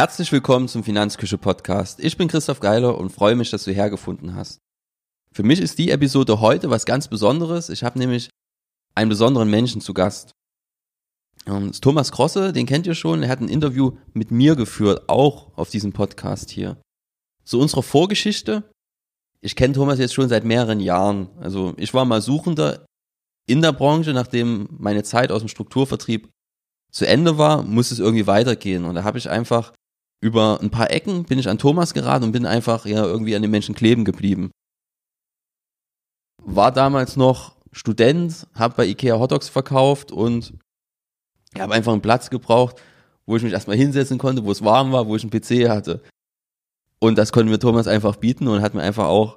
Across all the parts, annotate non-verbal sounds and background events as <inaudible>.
Herzlich willkommen zum Finanzküche Podcast. Ich bin Christoph Geiler und freue mich, dass du hergefunden hast. Für mich ist die Episode heute was ganz Besonderes. Ich habe nämlich einen besonderen Menschen zu Gast. Ähm, Thomas Krosse, den kennt ihr schon. Er hat ein Interview mit mir geführt, auch auf diesem Podcast hier. Zu unserer Vorgeschichte. Ich kenne Thomas jetzt schon seit mehreren Jahren. Also ich war mal Suchender in der Branche, nachdem meine Zeit aus dem Strukturvertrieb zu Ende war, muss es irgendwie weitergehen. Und da habe ich einfach über ein paar Ecken bin ich an Thomas geraten und bin einfach ja irgendwie an den Menschen kleben geblieben. War damals noch Student, habe bei Ikea Hotdogs verkauft und habe einfach einen Platz gebraucht, wo ich mich erstmal hinsetzen konnte, wo es warm war, wo ich einen PC hatte. Und das konnte mir Thomas einfach bieten und hat mir einfach auch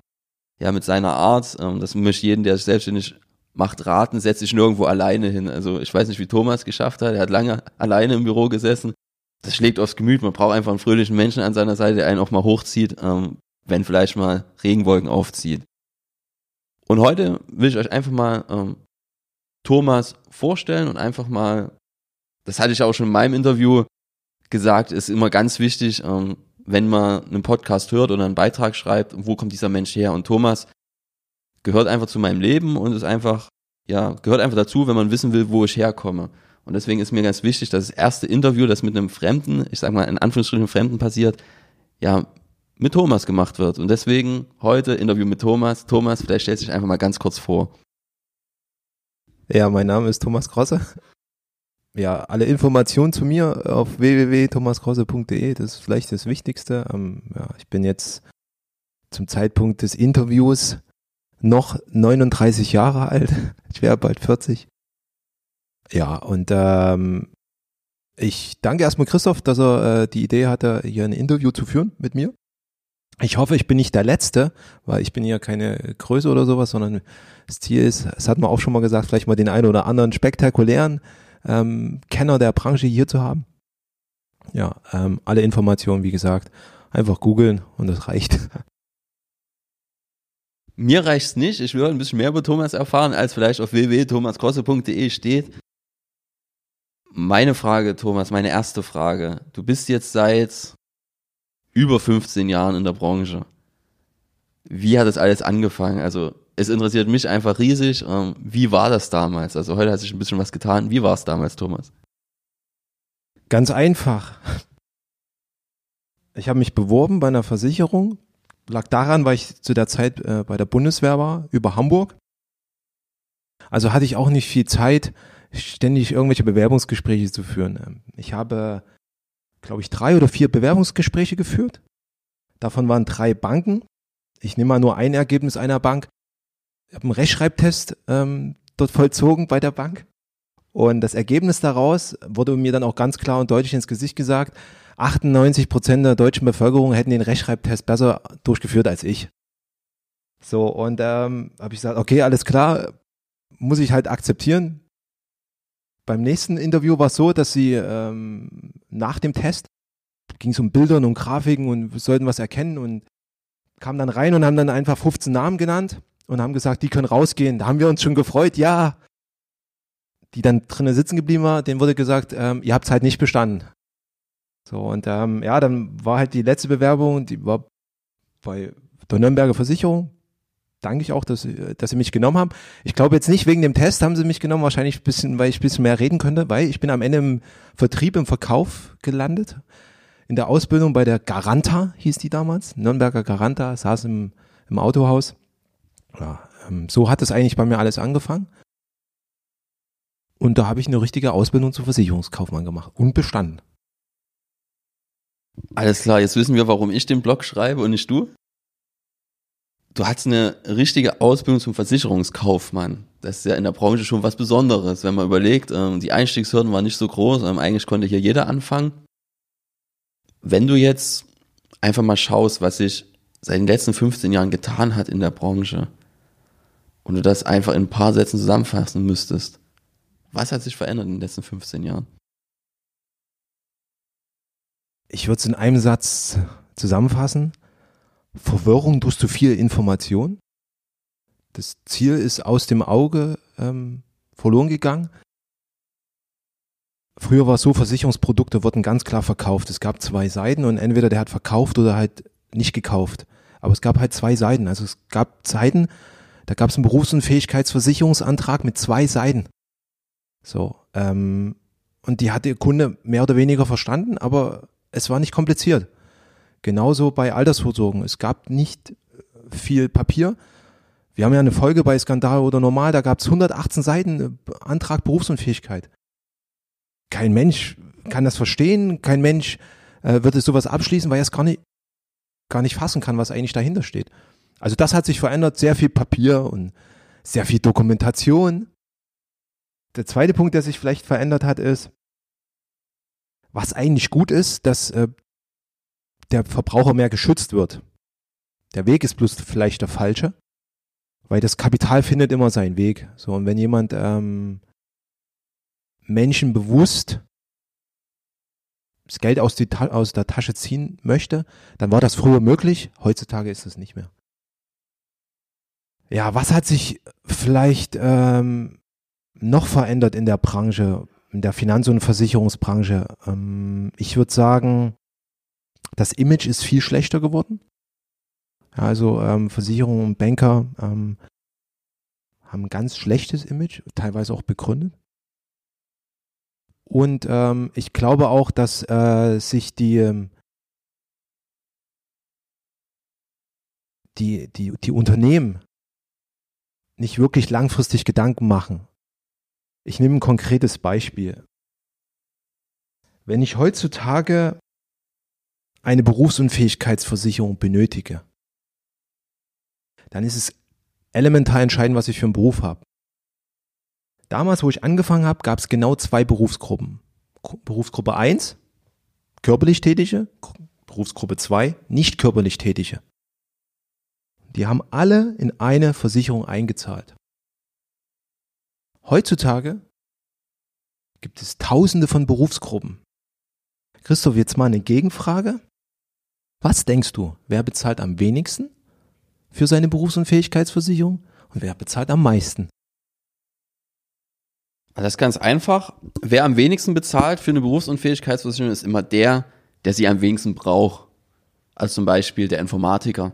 ja mit seiner Art, ähm, das möchte jeden, der sich selbstständig macht, raten, setzt sich nirgendwo alleine hin. Also ich weiß nicht, wie Thomas geschafft hat. Er hat lange alleine im Büro gesessen das schlägt aufs Gemüt. Man braucht einfach einen fröhlichen Menschen an seiner Seite, der einen auch mal hochzieht, ähm, wenn vielleicht mal Regenwolken aufzieht. Und heute will ich euch einfach mal ähm, Thomas vorstellen und einfach mal, das hatte ich auch schon in meinem Interview gesagt, ist immer ganz wichtig, ähm, wenn man einen Podcast hört oder einen Beitrag schreibt, wo kommt dieser Mensch her? Und Thomas gehört einfach zu meinem Leben und ist einfach, ja, gehört einfach dazu, wenn man wissen will, wo ich herkomme. Und deswegen ist mir ganz wichtig, dass das erste Interview, das mit einem Fremden, ich sag mal in Anführungsstrichen Fremden passiert, ja, mit Thomas gemacht wird. Und deswegen heute Interview mit Thomas. Thomas, vielleicht stellst du dich einfach mal ganz kurz vor. Ja, mein Name ist Thomas Krosse. Ja, alle Informationen zu mir auf www.thomaskrosse.de, das ist vielleicht das Wichtigste. Ähm, ja, ich bin jetzt zum Zeitpunkt des Interviews noch 39 Jahre alt. Ich wäre bald 40. Ja, und ähm, ich danke erstmal Christoph, dass er äh, die Idee hatte, hier ein Interview zu führen mit mir. Ich hoffe, ich bin nicht der Letzte, weil ich bin hier keine Größe oder sowas, sondern das Ziel ist, es hat man auch schon mal gesagt, vielleicht mal den einen oder anderen spektakulären ähm, Kenner der Branche hier zu haben. Ja, ähm, alle Informationen, wie gesagt, einfach googeln und das reicht. Mir reicht's nicht. Ich will ein bisschen mehr über Thomas erfahren, als vielleicht auf www.thomaskrosse.de steht. Meine Frage, Thomas, meine erste Frage. Du bist jetzt seit über 15 Jahren in der Branche. Wie hat das alles angefangen? Also, es interessiert mich einfach riesig. Ähm, wie war das damals? Also, heute hat sich ein bisschen was getan. Wie war es damals, Thomas? Ganz einfach. Ich habe mich beworben bei einer Versicherung. Lag daran, weil ich zu der Zeit äh, bei der Bundeswehr war, über Hamburg. Also hatte ich auch nicht viel Zeit, ständig irgendwelche Bewerbungsgespräche zu führen. Ähm, ich habe, glaube ich, drei oder vier Bewerbungsgespräche geführt. Davon waren drei Banken. Ich nehme mal nur ein Ergebnis einer Bank. Ich habe einen Rechtschreibtest ähm, dort vollzogen bei der Bank. Und das Ergebnis daraus wurde mir dann auch ganz klar und deutlich ins Gesicht gesagt. 98 Prozent der deutschen Bevölkerung hätten den Rechtschreibtest besser durchgeführt als ich. So, und ähm, habe ich gesagt, okay, alles klar, muss ich halt akzeptieren. Beim nächsten Interview war es so, dass sie ähm, nach dem Test ging es um Bildern und Grafiken und sollten was erkennen und kamen dann rein und haben dann einfach 15 Namen genannt und haben gesagt, die können rausgehen. Da haben wir uns schon gefreut, ja. Die dann drinnen sitzen geblieben war, denen wurde gesagt, ähm, ihr habt es halt nicht bestanden. So, und ähm, ja, dann war halt die letzte Bewerbung, die war bei der Nürnberger Versicherung, danke ich auch, dass, dass sie mich genommen haben. Ich glaube jetzt nicht wegen dem Test haben sie mich genommen, wahrscheinlich ein bisschen, weil ich ein bisschen mehr reden könnte, weil ich bin am Ende im Vertrieb, im Verkauf gelandet. In der Ausbildung bei der Garanta hieß die damals, Nürnberger Garanta, saß im, im Autohaus. Ja, ähm, so hat es eigentlich bei mir alles angefangen. Und da habe ich eine richtige Ausbildung zum Versicherungskaufmann gemacht und bestanden. Alles klar, jetzt wissen wir, warum ich den Blog schreibe und nicht du du hast eine richtige Ausbildung zum Versicherungskaufmann. Das ist ja in der Branche schon was Besonderes, wenn man überlegt, ähm, die Einstiegshürden waren nicht so groß, ähm, eigentlich konnte hier jeder anfangen. Wenn du jetzt einfach mal schaust, was sich seit den letzten 15 Jahren getan hat in der Branche und du das einfach in ein paar Sätzen zusammenfassen müsstest, was hat sich verändert in den letzten 15 Jahren? Ich würde es in einem Satz zusammenfassen. Verwirrung durch zu viel Information. Das Ziel ist aus dem Auge ähm, verloren gegangen. früher war es so, Versicherungsprodukte wurden ganz klar verkauft. Es gab zwei Seiten und entweder der hat verkauft oder halt nicht gekauft. Aber es gab halt zwei Seiten. Also es gab Zeiten, da gab es einen Berufsunfähigkeitsversicherungsantrag mit zwei Seiten. So, ähm, und die hat der Kunde mehr oder weniger verstanden, aber es war nicht kompliziert. Genauso bei Altersvorsorgen. Es gab nicht viel Papier. Wir haben ja eine Folge bei Skandal oder Normal, da gab es 118 Seiten äh, Antrag Berufsunfähigkeit. Kein Mensch kann das verstehen, kein Mensch äh, wird es sowas abschließen, weil er es gar nicht, gar nicht fassen kann, was eigentlich dahinter steht. Also das hat sich verändert, sehr viel Papier und sehr viel Dokumentation. Der zweite Punkt, der sich vielleicht verändert hat, ist, was eigentlich gut ist, dass äh, der Verbraucher mehr geschützt wird. Der Weg ist bloß vielleicht der falsche, weil das Kapital findet immer seinen Weg. So, und wenn jemand ähm, Menschen bewusst das Geld aus, die, aus der Tasche ziehen möchte, dann war das früher möglich, heutzutage ist es nicht mehr. Ja, was hat sich vielleicht ähm, noch verändert in der Branche, in der Finanz- und Versicherungsbranche? Ähm, ich würde sagen, das Image ist viel schlechter geworden. Ja, also ähm, Versicherungen und Banker ähm, haben ein ganz schlechtes Image, teilweise auch begründet. Und ähm, ich glaube auch, dass äh, sich die, ähm, die, die, die Unternehmen nicht wirklich langfristig Gedanken machen. Ich nehme ein konkretes Beispiel. Wenn ich heutzutage eine Berufsunfähigkeitsversicherung benötige, dann ist es elementar entscheidend, was ich für einen Beruf habe. Damals, wo ich angefangen habe, gab es genau zwei Berufsgruppen. Berufsgruppe 1, körperlich Tätige, Berufsgruppe 2, nicht körperlich Tätige. Die haben alle in eine Versicherung eingezahlt. Heutzutage gibt es tausende von Berufsgruppen. Christoph, jetzt mal eine Gegenfrage. Was denkst du, wer bezahlt am wenigsten für seine Berufsunfähigkeitsversicherung und wer bezahlt am meisten? Das ist ganz einfach. Wer am wenigsten bezahlt für eine Berufsunfähigkeitsversicherung ist immer der, der sie am wenigsten braucht. Also zum Beispiel der Informatiker.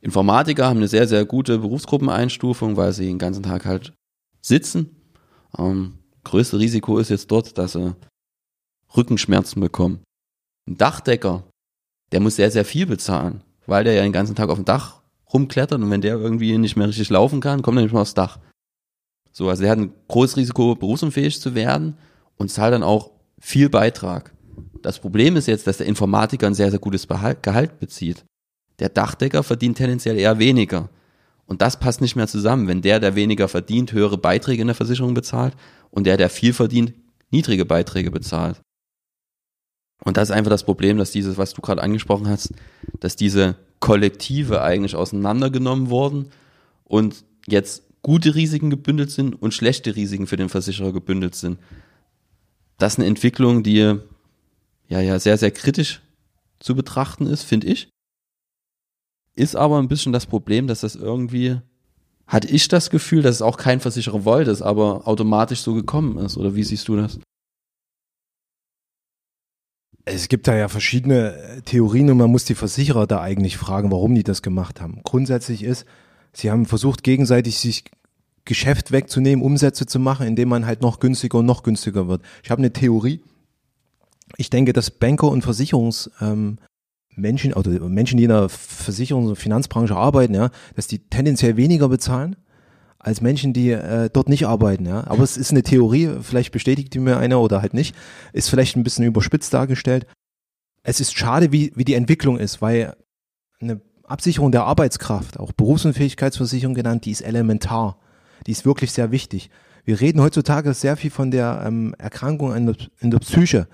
Informatiker haben eine sehr, sehr gute Berufsgruppeneinstufung, weil sie den ganzen Tag halt sitzen. Ähm, größte Risiko ist jetzt dort, dass sie Rückenschmerzen bekommen. Ein Dachdecker, der muss sehr, sehr viel bezahlen, weil der ja den ganzen Tag auf dem Dach rumklettert und wenn der irgendwie nicht mehr richtig laufen kann, kommt er nicht mehr aufs Dach. So, also der hat ein großes Risiko, berufsunfähig zu werden und zahlt dann auch viel Beitrag. Das Problem ist jetzt, dass der Informatiker ein sehr, sehr gutes Gehalt bezieht. Der Dachdecker verdient tendenziell eher weniger. Und das passt nicht mehr zusammen, wenn der, der weniger verdient, höhere Beiträge in der Versicherung bezahlt und der, der viel verdient, niedrige Beiträge bezahlt. Und das ist einfach das Problem, dass dieses, was du gerade angesprochen hast, dass diese Kollektive eigentlich auseinandergenommen wurden und jetzt gute Risiken gebündelt sind und schlechte Risiken für den Versicherer gebündelt sind. Das ist eine Entwicklung, die ja, ja sehr, sehr kritisch zu betrachten ist, finde ich. Ist aber ein bisschen das Problem, dass das irgendwie, hatte ich das Gefühl, dass es auch kein Versicherer wollte, es aber automatisch so gekommen ist. Oder wie siehst du das? Es gibt da ja verschiedene Theorien und man muss die Versicherer da eigentlich fragen, warum die das gemacht haben. Grundsätzlich ist, sie haben versucht, gegenseitig sich Geschäft wegzunehmen, Umsätze zu machen, indem man halt noch günstiger und noch günstiger wird. Ich habe eine Theorie. Ich denke, dass Banker und Versicherungs, ähm, oder Menschen, die in der Versicherungs- und Finanzbranche arbeiten, ja, dass die tendenziell weniger bezahlen als Menschen, die äh, dort nicht arbeiten. Ja. Aber es ist eine Theorie, vielleicht bestätigt die mir einer oder halt nicht. Ist vielleicht ein bisschen überspitzt dargestellt. Es ist schade, wie, wie die Entwicklung ist, weil eine Absicherung der Arbeitskraft, auch Berufsunfähigkeitsversicherung genannt, die ist elementar. Die ist wirklich sehr wichtig. Wir reden heutzutage sehr viel von der ähm, Erkrankung in der, in der Psyche.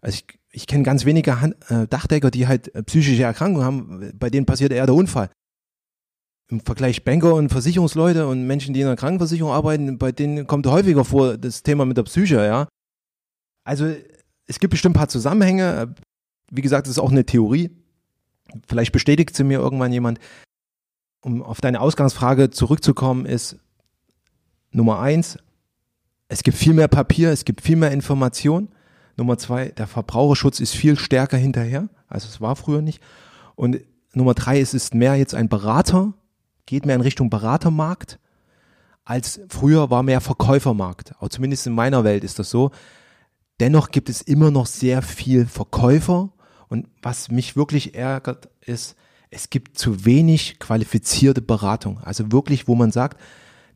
Also ich, ich kenne ganz wenige Hand, äh, Dachdecker, die halt äh, psychische Erkrankungen haben, bei denen passiert eher der Unfall. Im Vergleich Banker und Versicherungsleute und Menschen, die in der Krankenversicherung arbeiten, bei denen kommt häufiger vor das Thema mit der Psyche, ja. Also es gibt bestimmt ein paar Zusammenhänge. Wie gesagt, das ist auch eine Theorie. Vielleicht bestätigt sie mir irgendwann jemand. Um auf deine Ausgangsfrage zurückzukommen, ist Nummer eins, es gibt viel mehr Papier, es gibt viel mehr Information. Nummer zwei, der Verbraucherschutz ist viel stärker hinterher, als es war früher nicht. Und Nummer drei, es ist mehr jetzt ein Berater, geht mehr in Richtung Beratermarkt, als früher war mehr Verkäufermarkt. Auch zumindest in meiner Welt ist das so. Dennoch gibt es immer noch sehr viel Verkäufer. Und was mich wirklich ärgert, ist, es gibt zu wenig qualifizierte Beratung. Also wirklich, wo man sagt,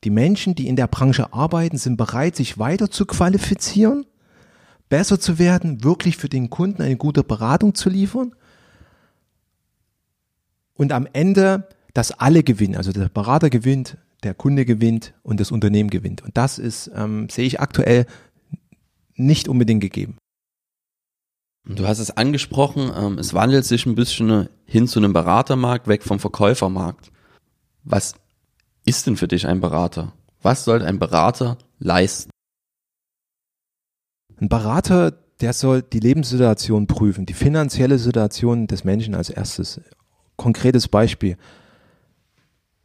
die Menschen, die in der Branche arbeiten, sind bereit, sich weiter zu qualifizieren, besser zu werden, wirklich für den Kunden eine gute Beratung zu liefern. Und am Ende, dass alle gewinnen. Also der Berater gewinnt, der Kunde gewinnt und das Unternehmen gewinnt. Und das ist, ähm, sehe ich aktuell nicht unbedingt gegeben. Du hast es angesprochen, ähm, es wandelt sich ein bisschen hin zu einem Beratermarkt, weg vom Verkäufermarkt. Was ist denn für dich ein Berater? Was soll ein Berater leisten? Ein Berater, der soll die Lebenssituation prüfen, die finanzielle Situation des Menschen als erstes. Konkretes Beispiel.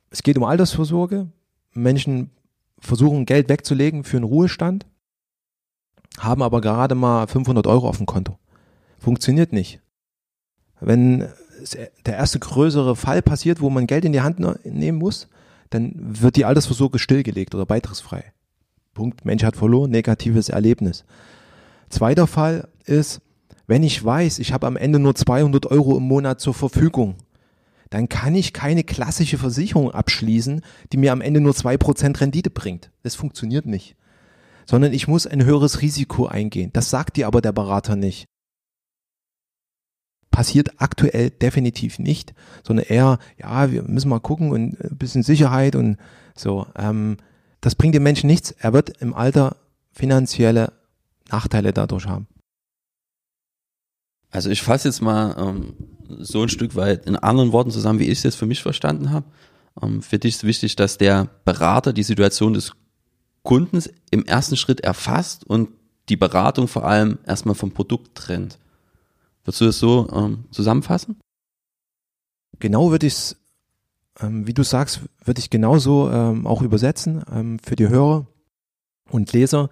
Es geht um Altersvorsorge. Menschen versuchen Geld wegzulegen für einen Ruhestand, haben aber gerade mal 500 Euro auf dem Konto. Funktioniert nicht. Wenn der erste größere Fall passiert, wo man Geld in die Hand nehmen muss, dann wird die Altersvorsorge stillgelegt oder beitragsfrei. Punkt. Mensch hat verloren, negatives Erlebnis. Zweiter Fall ist, wenn ich weiß, ich habe am Ende nur 200 Euro im Monat zur Verfügung, dann kann ich keine klassische Versicherung abschließen, die mir am Ende nur 2% Rendite bringt. Das funktioniert nicht. Sondern ich muss ein höheres Risiko eingehen. Das sagt dir aber der Berater nicht passiert aktuell definitiv nicht, sondern eher, ja, wir müssen mal gucken und ein bisschen Sicherheit und so. Ähm, das bringt dem Menschen nichts. Er wird im Alter finanzielle Nachteile dadurch haben. Also ich fasse jetzt mal ähm, so ein Stück weit in anderen Worten zusammen, wie ich es jetzt für mich verstanden habe. Ähm, für dich ist wichtig, dass der Berater die Situation des Kundens im ersten Schritt erfasst und die Beratung vor allem erstmal vom Produkt trennt. Würdest du das so ähm, zusammenfassen? Genau würde ich es, ähm, wie du sagst, würde ich genauso ähm, auch übersetzen ähm, für die Hörer und Leser.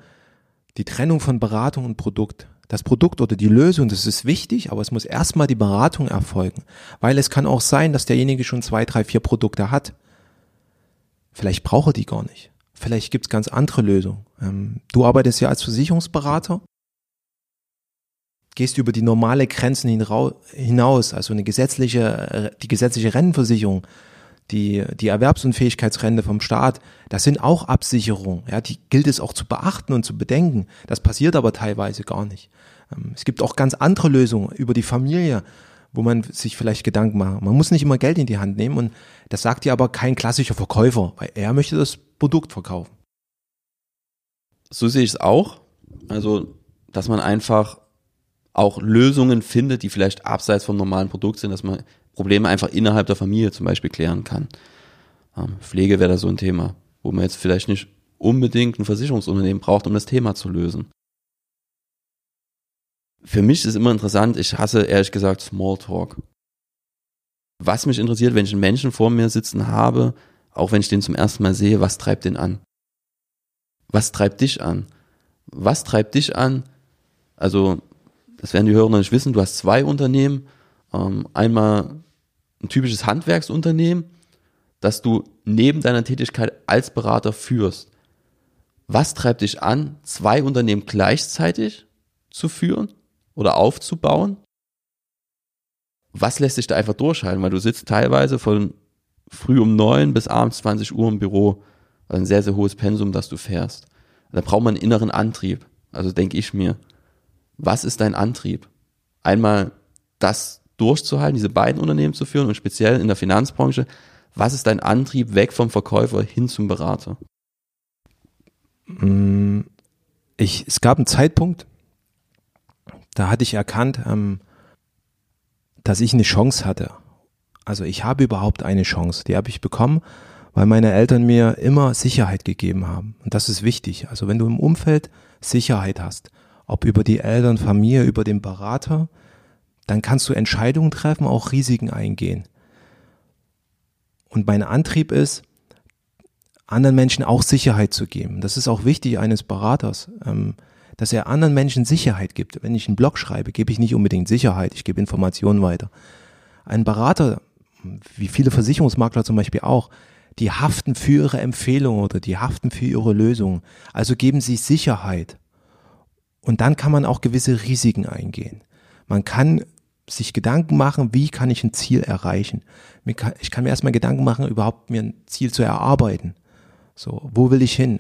Die Trennung von Beratung und Produkt. Das Produkt oder die Lösung, das ist wichtig, aber es muss erstmal die Beratung erfolgen. Weil es kann auch sein, dass derjenige schon zwei, drei, vier Produkte hat. Vielleicht braucht er die gar nicht. Vielleicht gibt es ganz andere Lösungen. Ähm, du arbeitest ja als Versicherungsberater gehst über die normale Grenzen hinaus, also eine gesetzliche, die gesetzliche Rentenversicherung, die, die Erwerbsunfähigkeitsrente vom Staat, das sind auch Absicherungen. Ja, die gilt es auch zu beachten und zu bedenken. Das passiert aber teilweise gar nicht. Ähm, es gibt auch ganz andere Lösungen über die Familie, wo man sich vielleicht Gedanken macht. Man muss nicht immer Geld in die Hand nehmen und das sagt dir aber kein klassischer Verkäufer, weil er möchte das Produkt verkaufen. So sehe ich es auch. Also, dass man einfach auch Lösungen findet, die vielleicht abseits vom normalen Produkt sind, dass man Probleme einfach innerhalb der Familie zum Beispiel klären kann. Ähm, Pflege wäre da so ein Thema, wo man jetzt vielleicht nicht unbedingt ein Versicherungsunternehmen braucht, um das Thema zu lösen. Für mich ist immer interessant, ich hasse ehrlich gesagt Smalltalk. Was mich interessiert, wenn ich einen Menschen vor mir sitzen habe, auch wenn ich den zum ersten Mal sehe, was treibt den an? Was treibt dich an? Was treibt dich an? Also das werden die Hörer noch nicht wissen, du hast zwei Unternehmen. Ähm, einmal ein typisches Handwerksunternehmen, das du neben deiner Tätigkeit als Berater führst. Was treibt dich an, zwei Unternehmen gleichzeitig zu führen oder aufzubauen? Was lässt sich da einfach durchhalten? Weil du sitzt teilweise von früh um neun bis abends 20 Uhr im Büro. Also ein sehr, sehr hohes Pensum, das du fährst. Da braucht man einen inneren Antrieb. Also denke ich mir was ist dein Antrieb? Einmal das durchzuhalten, diese beiden Unternehmen zu führen und speziell in der Finanzbranche, was ist dein Antrieb weg vom Verkäufer hin zum Berater? Mm, ich, es gab einen Zeitpunkt, da hatte ich erkannt, ähm, dass ich eine Chance hatte. Also ich habe überhaupt eine Chance. Die habe ich bekommen, weil meine Eltern mir immer Sicherheit gegeben haben. Und das ist wichtig. Also wenn du im Umfeld Sicherheit hast, ob über die Eltern, Familie, über den Berater, dann kannst du Entscheidungen treffen, auch Risiken eingehen. Und mein Antrieb ist, anderen Menschen auch Sicherheit zu geben. Das ist auch wichtig eines Beraters, ähm, dass er anderen Menschen Sicherheit gibt. Wenn ich einen Blog schreibe, gebe ich nicht unbedingt Sicherheit, ich gebe Informationen weiter. Ein Berater, wie viele Versicherungsmakler zum Beispiel auch, die haften für ihre Empfehlung oder die haften für ihre Lösung. Also geben sie Sicherheit. Und dann kann man auch gewisse Risiken eingehen. Man kann sich Gedanken machen, wie kann ich ein Ziel erreichen. Ich kann mir erstmal Gedanken machen, überhaupt mir ein Ziel zu erarbeiten. So, wo will ich hin?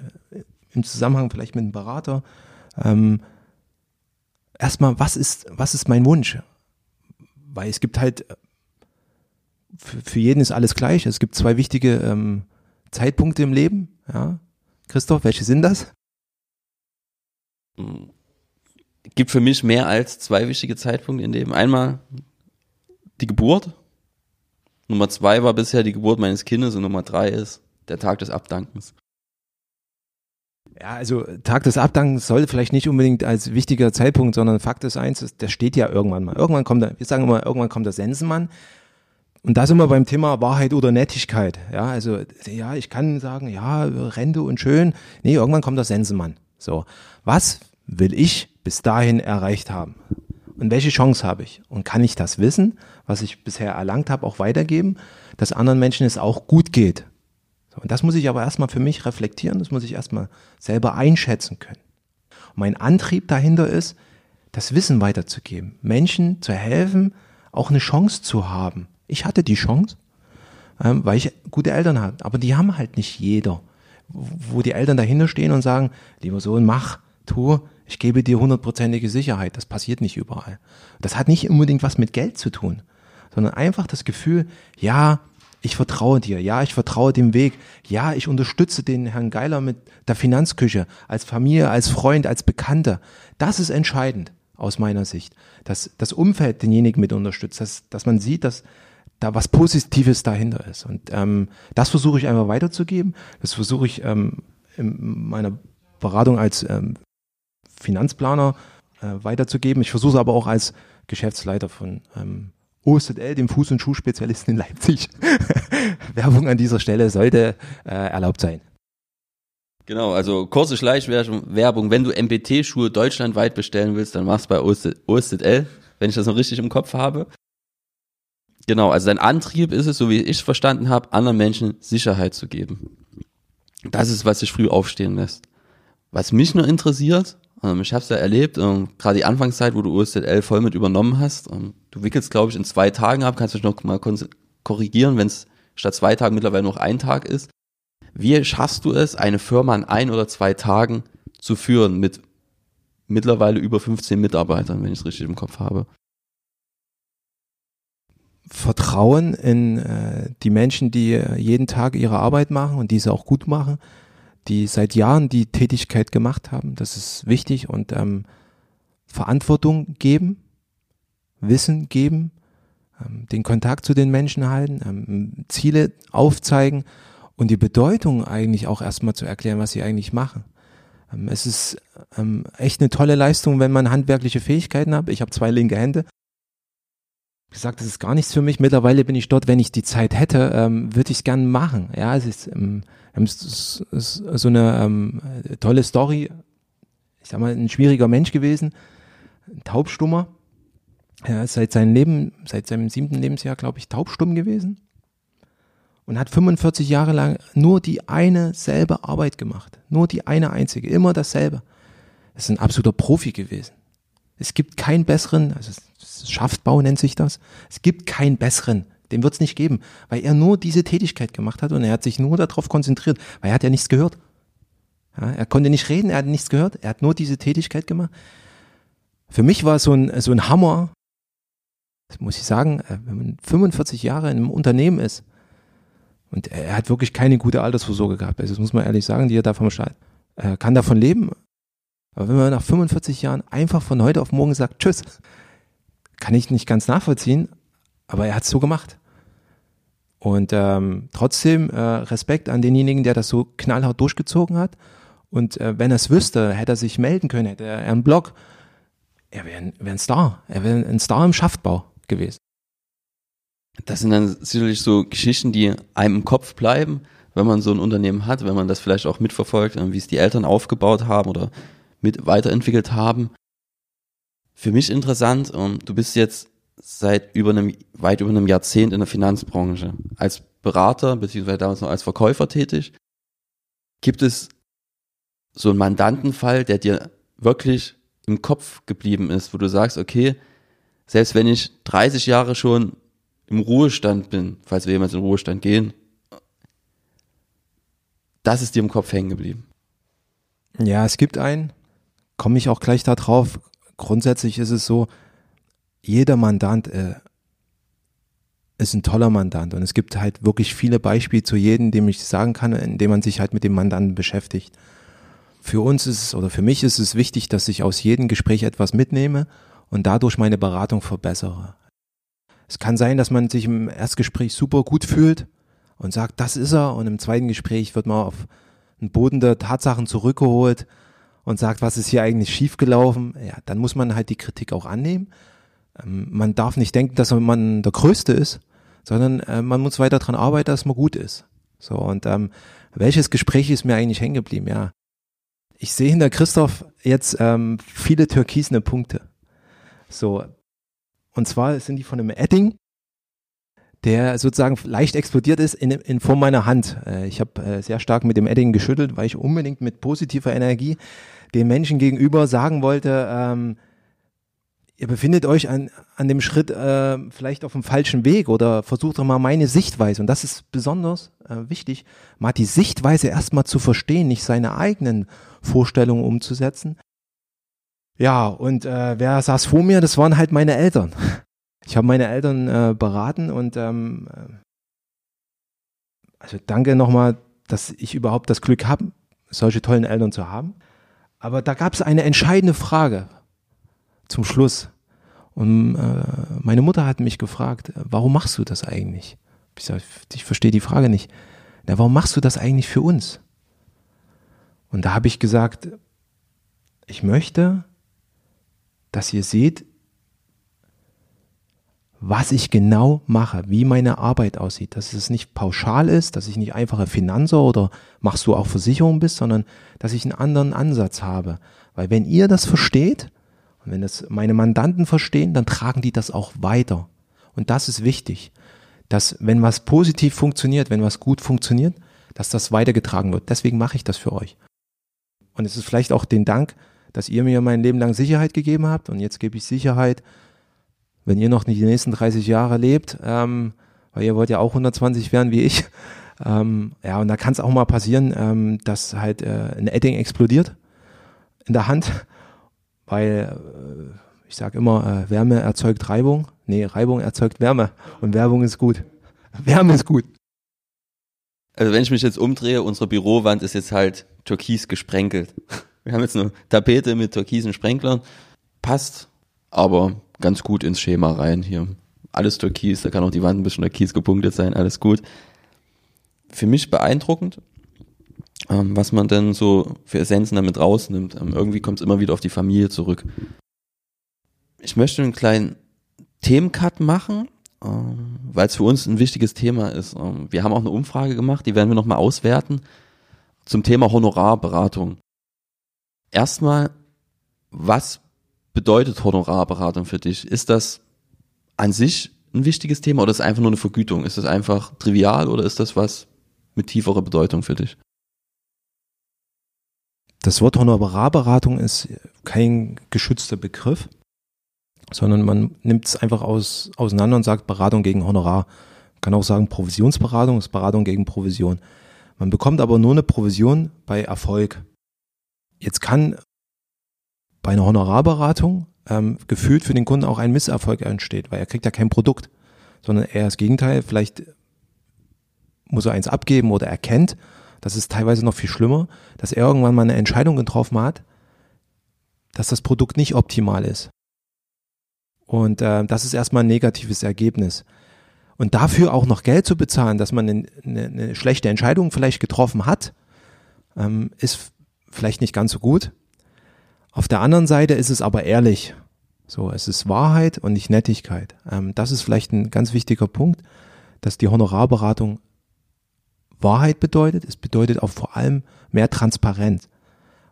Im Zusammenhang vielleicht mit einem Berater. Ähm, erstmal, was ist, was ist mein Wunsch? Weil es gibt halt, für, für jeden ist alles gleich. Es gibt zwei wichtige ähm, Zeitpunkte im Leben. Ja. Christoph, welche sind das? Gibt für mich mehr als zwei wichtige Zeitpunkte in dem. Einmal die Geburt. Nummer zwei war bisher die Geburt meines Kindes und Nummer drei ist der Tag des Abdankens. Ja, also Tag des Abdankens soll vielleicht nicht unbedingt als wichtiger Zeitpunkt, sondern Fakt ist eins, der steht ja irgendwann mal. Irgendwann kommt der, wir sagen immer, irgendwann kommt der Sensenmann. Und da sind wir beim Thema Wahrheit oder Nettigkeit. Ja, also, ja, ich kann sagen, ja, Rente und schön. Nee, irgendwann kommt der Sensenmann. So. Was will ich bis dahin erreicht haben? Und welche Chance habe ich? Und kann ich das Wissen, was ich bisher erlangt habe, auch weitergeben, dass anderen Menschen es auch gut geht? So, und das muss ich aber erstmal für mich reflektieren, das muss ich erstmal selber einschätzen können. Und mein Antrieb dahinter ist, das Wissen weiterzugeben, Menschen zu helfen, auch eine Chance zu haben. Ich hatte die Chance, ähm, weil ich gute Eltern hatte, aber die haben halt nicht jeder. Wo die Eltern dahinter stehen und sagen, lieber Sohn, mach, tu, ich gebe dir hundertprozentige Sicherheit. Das passiert nicht überall. Das hat nicht unbedingt was mit Geld zu tun, sondern einfach das Gefühl, ja, ich vertraue dir, ja, ich vertraue dem Weg, ja, ich unterstütze den Herrn Geiler mit der Finanzküche, als Familie, als Freund, als Bekannter. Das ist entscheidend aus meiner Sicht, dass das Umfeld denjenigen mit unterstützt, dass, dass man sieht, dass da was Positives dahinter ist. Und ähm, das versuche ich einfach weiterzugeben. Das versuche ich ähm, in meiner Beratung als ähm, Finanzplaner äh, weiterzugeben. Ich versuche aber auch als Geschäftsleiter von ähm, OSL, dem Fuß- und Schuhspezialisten in Leipzig. <laughs> Werbung an dieser Stelle sollte äh, erlaubt sein. Genau, also kurze Schleichwerbung. Wenn du MBT-Schuhe deutschlandweit bestellen willst, dann mach's bei OSZL, wenn ich das noch richtig im Kopf habe. Genau, also dein Antrieb ist es, so wie ich es verstanden habe, anderen Menschen Sicherheit zu geben. Das ist, was sich früh aufstehen lässt. Was mich nur interessiert, ich habe es ja erlebt, ähm, gerade die Anfangszeit, wo du USZL voll mit übernommen hast. Ähm, du wickelst, glaube ich, in zwei Tagen ab, kannst du dich noch mal korrigieren, wenn es statt zwei Tagen mittlerweile noch ein Tag ist. Wie schaffst du es, eine Firma in ein oder zwei Tagen zu führen mit mittlerweile über 15 Mitarbeitern, wenn ich es richtig im Kopf habe? Vertrauen in äh, die Menschen, die äh, jeden Tag ihre Arbeit machen und diese auch gut machen die seit Jahren die Tätigkeit gemacht haben. Das ist wichtig und ähm, Verantwortung geben, Wissen geben, ähm, den Kontakt zu den Menschen halten, ähm, Ziele aufzeigen und die Bedeutung eigentlich auch erstmal zu erklären, was sie eigentlich machen. Ähm, es ist ähm, echt eine tolle Leistung, wenn man handwerkliche Fähigkeiten hat. Ich habe zwei linke Hände gesagt, das ist gar nichts für mich. Mittlerweile bin ich dort, wenn ich die Zeit hätte, ähm, würde ich es gern machen. Ja, es ist, ähm, es ist so eine ähm, tolle Story. Ich sag mal, ein schwieriger Mensch gewesen, ein Taubstummer. Er ist seit seinem Leben, seit seinem siebten Lebensjahr, glaube ich, taubstumm gewesen und hat 45 Jahre lang nur die eine selbe Arbeit gemacht. Nur die eine einzige, immer dasselbe. Er ist ein absoluter Profi gewesen. Es gibt keinen besseren, also Schaftbau nennt sich das. Es gibt keinen besseren. Den wird es nicht geben, weil er nur diese Tätigkeit gemacht hat und er hat sich nur darauf konzentriert, weil er hat ja nichts gehört. Ja, er konnte nicht reden, er hat nichts gehört, er hat nur diese Tätigkeit gemacht. Für mich war es so ein, so ein Hammer, das muss ich sagen, äh, wenn man 45 Jahre in einem Unternehmen ist und er hat wirklich keine gute Altersvorsorge gehabt, also das muss man ehrlich sagen, die er davon steigt. Er kann davon leben, aber wenn man nach 45 Jahren einfach von heute auf morgen sagt, tschüss, kann ich nicht ganz nachvollziehen, aber er hat es so gemacht. Und ähm, trotzdem äh, Respekt an denjenigen, der das so knallhart durchgezogen hat. Und äh, wenn er es wüsste, hätte er sich melden können, hätte er einen Blog. Er wäre wär ein Star. Er wäre ein Star im Schaftbau gewesen. Das sind dann sicherlich so Geschichten, die einem im Kopf bleiben, wenn man so ein Unternehmen hat, wenn man das vielleicht auch mitverfolgt, wie es die Eltern aufgebaut haben oder mit weiterentwickelt haben. Für mich interessant, ähm, du bist jetzt seit über einem, weit über einem Jahrzehnt in der Finanzbranche als Berater, beziehungsweise damals noch als Verkäufer tätig. Gibt es so einen Mandantenfall, der dir wirklich im Kopf geblieben ist, wo du sagst, okay, selbst wenn ich 30 Jahre schon im Ruhestand bin, falls wir jemals in den Ruhestand gehen, das ist dir im Kopf hängen geblieben. Ja, es gibt einen, komme ich auch gleich darauf. Grundsätzlich ist es so, jeder Mandant äh, ist ein toller Mandant und es gibt halt wirklich viele Beispiele zu jedem, dem ich sagen kann, indem man sich halt mit dem Mandanten beschäftigt. Für uns ist es oder für mich ist es wichtig, dass ich aus jedem Gespräch etwas mitnehme und dadurch meine Beratung verbessere. Es kann sein, dass man sich im Erstgespräch super gut fühlt und sagt, das ist er und im zweiten Gespräch wird man auf den Boden der Tatsachen zurückgeholt und sagt, was ist hier eigentlich schiefgelaufen? Ja, dann muss man halt die Kritik auch annehmen. Ähm, man darf nicht denken, dass man der Größte ist, sondern äh, man muss weiter daran arbeiten, dass man gut ist. So, und ähm, welches Gespräch ist mir eigentlich hängen geblieben? Ja, ich sehe hinter Christoph jetzt ähm, viele türkisene Punkte. So, und zwar sind die von einem Edding, der sozusagen leicht explodiert ist in, in Form meiner Hand. Äh, ich habe äh, sehr stark mit dem Edding geschüttelt, weil ich unbedingt mit positiver Energie den Menschen gegenüber sagen wollte, ähm, ihr befindet euch an, an dem Schritt äh, vielleicht auf dem falschen Weg oder versucht doch mal meine Sichtweise. Und das ist besonders äh, wichtig, mal die Sichtweise erstmal zu verstehen, nicht seine eigenen Vorstellungen umzusetzen. Ja, und äh, wer saß vor mir? Das waren halt meine Eltern. Ich habe meine Eltern äh, beraten und ähm, äh, also danke nochmal, dass ich überhaupt das Glück habe, solche tollen Eltern zu haben. Aber da gab es eine entscheidende Frage zum Schluss. Und äh, meine Mutter hat mich gefragt, warum machst du das eigentlich? Ich ich verstehe die Frage nicht. Na, warum machst du das eigentlich für uns? Und da habe ich gesagt, ich möchte, dass ihr seht, was ich genau mache, wie meine Arbeit aussieht, dass es nicht pauschal ist, dass ich nicht einfacher Finanzer oder machst du auch Versicherung bist, sondern dass ich einen anderen Ansatz habe. Weil wenn ihr das versteht und wenn das meine Mandanten verstehen, dann tragen die das auch weiter. Und das ist wichtig, dass wenn was positiv funktioniert, wenn was gut funktioniert, dass das weitergetragen wird. Deswegen mache ich das für euch. Und es ist vielleicht auch den Dank, dass ihr mir mein Leben lang Sicherheit gegeben habt und jetzt gebe ich Sicherheit wenn ihr noch nicht die nächsten 30 Jahre lebt, ähm, weil ihr wollt ja auch 120 werden wie ich, ähm, ja, und da kann es auch mal passieren, ähm, dass halt äh, ein Edding explodiert in der Hand, weil äh, ich sage immer, äh, Wärme erzeugt Reibung. Nee, Reibung erzeugt Wärme und Werbung ist gut. <laughs> Wärme ist gut. Also wenn ich mich jetzt umdrehe, unsere Bürowand ist jetzt halt türkis gesprenkelt. <laughs> Wir haben jetzt eine Tapete mit türkisen Sprenklern. Passt, aber ganz gut ins Schema rein hier. Alles türkis, da kann auch die Wand ein bisschen türkis gepunktet sein, alles gut. Für mich beeindruckend, ähm, was man denn so für Essenzen damit rausnimmt. Ähm, irgendwie kommt es immer wieder auf die Familie zurück. Ich möchte einen kleinen Themencut machen, ähm, weil es für uns ein wichtiges Thema ist. Ähm, wir haben auch eine Umfrage gemacht, die werden wir nochmal auswerten zum Thema Honorarberatung. Erstmal, was bedeutet Honorarberatung für dich? Ist das an sich ein wichtiges Thema oder ist es einfach nur eine Vergütung? Ist das einfach trivial oder ist das was mit tieferer Bedeutung für dich? Das Wort Honorarberatung ist kein geschützter Begriff, sondern man nimmt es einfach aus, auseinander und sagt Beratung gegen Honorar. Man kann auch sagen Provisionsberatung ist Beratung gegen Provision. Man bekommt aber nur eine Provision bei Erfolg. Jetzt kann bei einer Honorarberatung ähm, gefühlt für den Kunden auch ein Misserfolg entsteht, weil er kriegt ja kein Produkt, sondern eher das Gegenteil, vielleicht muss er eins abgeben oder erkennt, das ist teilweise noch viel schlimmer, dass er irgendwann mal eine Entscheidung getroffen hat, dass das Produkt nicht optimal ist. Und äh, das ist erstmal ein negatives Ergebnis. Und dafür auch noch Geld zu bezahlen, dass man eine, eine, schlechte Entscheidung vielleicht getroffen hat, ähm, ist vielleicht nicht ganz so gut. Auf der anderen Seite ist es aber ehrlich. So, es ist Wahrheit und nicht Nettigkeit. Ähm, das ist vielleicht ein ganz wichtiger Punkt, dass die Honorarberatung Wahrheit bedeutet, es bedeutet auch vor allem mehr Transparenz,